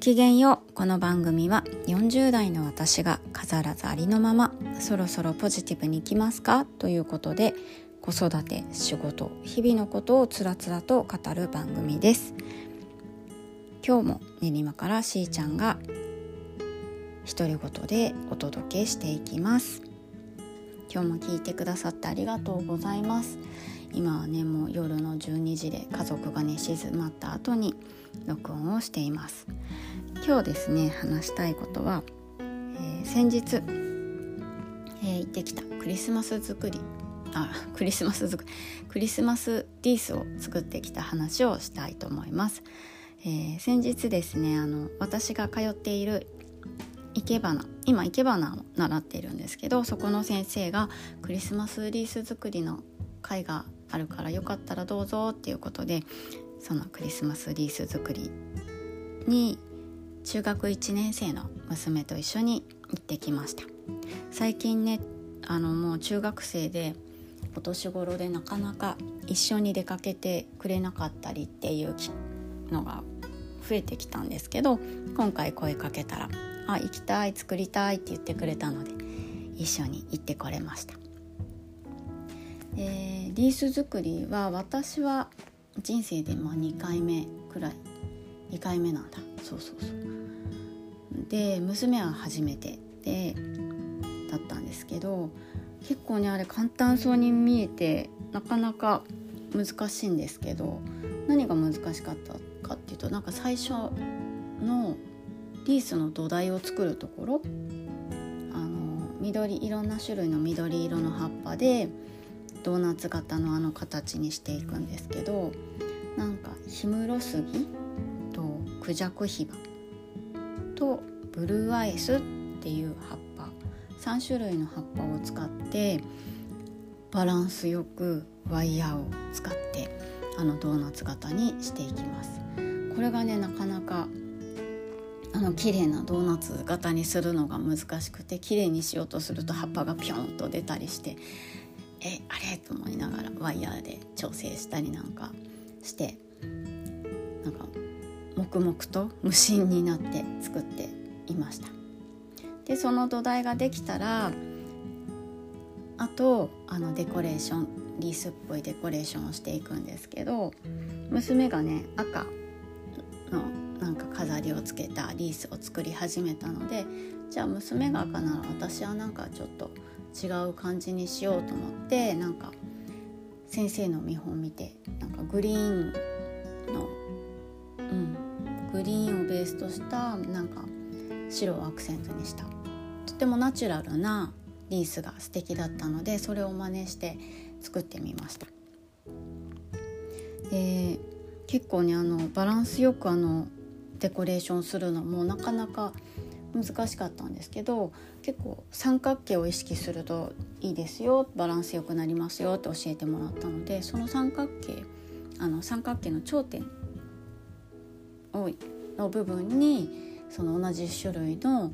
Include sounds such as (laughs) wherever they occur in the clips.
きげんよう。この番組は40代の私が飾らずありのままそろそろポジティブにいきますか？ということで子育て仕事日々のことをつらつらと語る番組です。今日も練馬からしーちゃんが独り言でお届けしていきます。今日も聞いてくださってありがとうございます。今はねもう夜の12時で家族がね静まった後に録音をしています。今日ですね話したいことは、えー、先日、えー、行ってきたクリスマス作りあ (laughs) クリスマス作りクリスマスリースを作ってきた話をしたいと思います、えー、先日ですねあの私が通っている生け花今生け花を習っているんですけどそこの先生がクリスマスリース作りの会があるからよかったらどうぞっていうことでそのクリスマスリース作りに中学1年生の娘と一緒に行ってきました。最近ねあのもう中学生でお年頃でなかなか一緒に出かけてくれなかったりっていうのが増えてきたんですけど今回声かけたら「あ行きたい作りたい」って言ってくれたので一緒に行ってこれました。えー、リース作りは私は人生でまあ2回目くらい2回目なんだ。そうそうそう。で娘は初めてでだったんですけど結構ねあれ簡単そうに見えてなかなか難しいんですけど何が難しかったかっていうとなんか最初のリースの土台を作るところあの緑いろんな種類の緑色の葉っぱでドーナツ型のあの形にしていくんですけどなんか氷室杉とクジャクヒバとブルーアイスっていう葉っぱ3種類の葉っぱを使ってバランスよくワイヤーを使ってあのドーナツ型にしていきます。これがねなかなかあの綺麗なドーナツ型にするのが難しくて綺麗にしようとすると葉っぱがピョンと出たりしてえあれ？と思いながらワイヤーで調整したりなんかしてなんか黙々と無心になって作っていました。でその土台ができたらあとあのデコレーションリースっぽいデコレーションをしていくんですけど娘がね赤のなんか飾りをつけたリースを作り始めたのでじゃあ娘が赤なら私はなんかちょっと違う感じにしようと思ってなんか先生の見本見てなんかグリーンの、うん、グリーンをベースとしたなんか白をアクセントにしたとてもナチュラルなリースが素敵だったのでそれを真似して作ってみました。で結構ねあのバランスよくあのデコレーションするのもなかなか難しかったんですけど結構三角形を意識するといいですよバランスよくなりますよって教えてもらったのでその三角形あの三角形の頂点の部分にその同じ種類の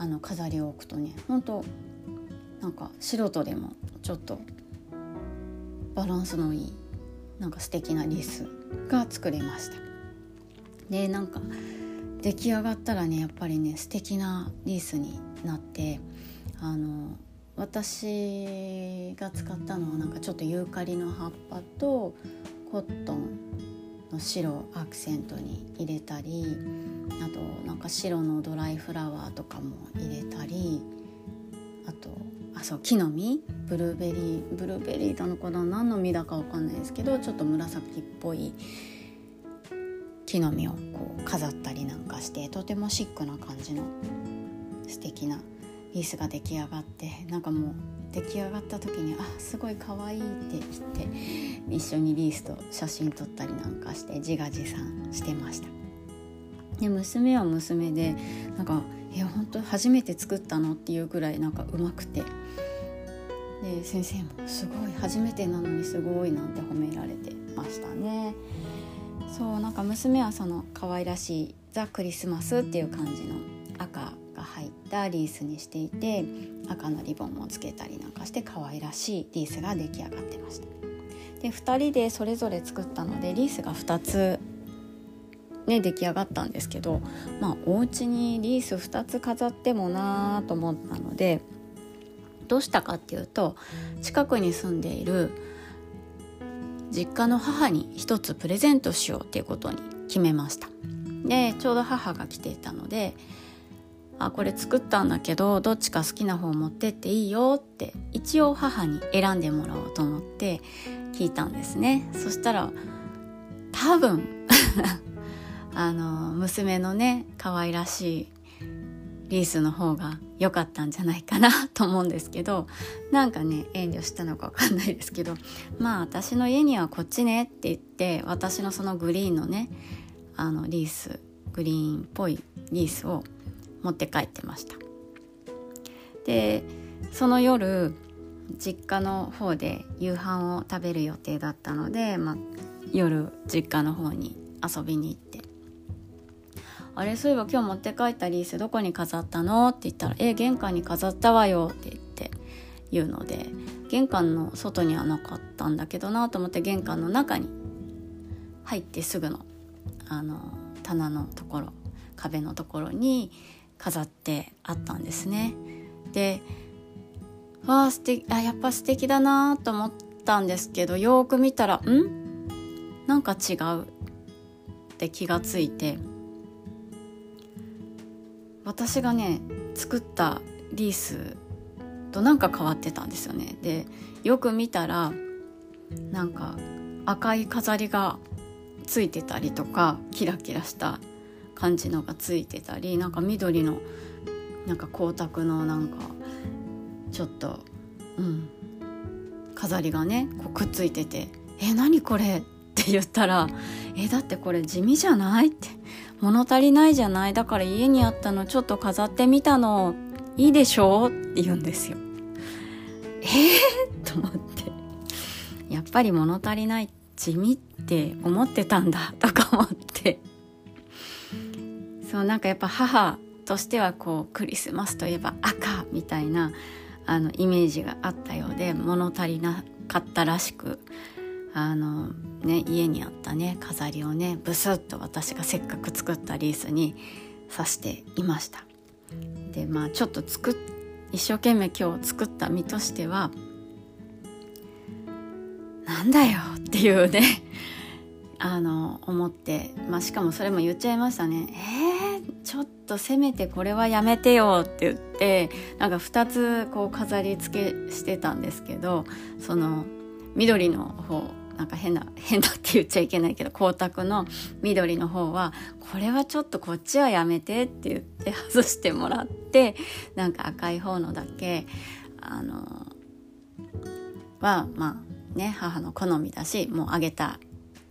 あの飾りを置くとね本当なんか素人でもちょっとバランスのいいなんか素敵なリスが作れました。でなんか出来上がったらねやっぱりね素敵なリースになってあの私が使ったのはなんかちょっとユーカリの葉っぱとコットンの白をアクセントに入れたりあとなんか白のドライフラワーとかも入れたりあとあそう木の実？ブルーベリー？ブルーベリーなのかな？何の実だかわかんないですけどちょっと紫っぽい木の実をこう飾ったりなんかしてとてもシックな感じの素敵なリースが出来上がってなんかもう出来上がった時に「あすごい可愛いって言って一緒にリースと写真撮ったりなんかして自画自賛してました。で娘は娘でなんか「いや本当初めて作ったの?」っていうぐらいなんかうまくてで先生も「すごい初めてなのにすごい」なんて褒められてましたね。そうなんか娘はその可愛らしいザ・クリスマスっていう感じの赤が入ったリースにしていて赤のリボンもつけたりなんかして可愛らしいリースが出来上がってました。で2人でそれぞれ作ったのでリースが2つね出来上がったんですけどまあお家にリース2つ飾ってもなーと思ったのでどうしたかっていうと近くに住んでいる実家の母に一つプレゼントしようっていうことに決めました。でちょうど母が来ていたので「あこれ作ったんだけどどっちか好きな方持ってっていいよ」って一応母に選んでもらおうと思って聞いたんですね。そしたら多分 (laughs) あの娘のね可愛らしいリースの方が良かったんじゃないかなと思うんですけどなんかね遠慮したのか分かんないですけどまあ私の家にはこっちねって言って私のそのグリーンのねあのリースグリーンっぽいリースを持って帰ってました。でその夜実家の方で夕飯を食べる予定だったので、まあ、夜実家の方に遊びに行ってあれそういえば今日持って帰ったリースどこに飾ったの?」って言ったら「え玄関に飾ったわよ」って言って言うので玄関の外にはなかったんだけどなと思って玄関の中に入ってすぐのあの棚のところ壁のところに飾ってあったんですね。でわあ素敵あやっぱ素敵だなと思ったんですけどよく見たらん？なんか違うって気がついて私がね作ったリースとなんか変わってたんですよねでよく見たらなんか赤い飾りがついてたりとかキラキラした感じのがついてたりなんか緑のなんか光沢のなんかちょっとうん飾りがねこうくっついてて「え何これ?」って言ったら「えだってこれ地味じゃない?」って物足りないじゃない。だから家にあったのちょっと飾ってみたの。いいでしょ？うって言うんですよ。(laughs) え？ー、と思って。やっぱり物足りない地味って思ってたんだとか思って。そうなんかやっぱ母としてはこうクリスマスといえば赤みたいなあのイメージがあったようで物足りなかったらしく。あのね家にあったね飾りをねブスッと私がせっかく作ったリースに刺していました。でまあちょっと作っ一生懸命今日作った身としてはなんだよっていうねあの思って、まあ、しかもそれも言っちゃいましたね。えー、ちょっとせめてこれはやめてよって言ってなんか2つこう飾り付けしてたんですけどその緑の方なんか変な (laughs) 変だって言っちゃいけないけど光沢の緑の方はこれはちょっとこっちはやめてって言って外してもらってなんか赤い方のだけあのはまあね母の好みだしもうあげた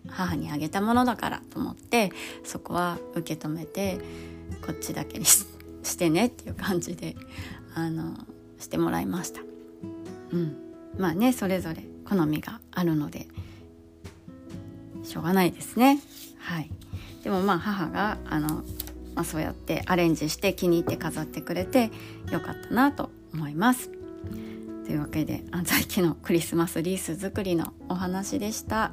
母にあげたものだからと思ってそこは受け止めてこっちだけに (laughs) してねっていう感じであのしてもらいました。うん、まあねそれぞれ好みがあるのでしょうがないですね。はい、でもまあ母があの、まあ、そうやってアレンジして気に入って飾ってくれてよかったなと思います。というわけで安西家のクリスマスリース作りのお話でした。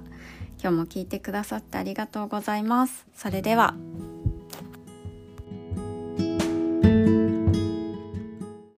今日も聞いてくださってありがとうございます。それでは。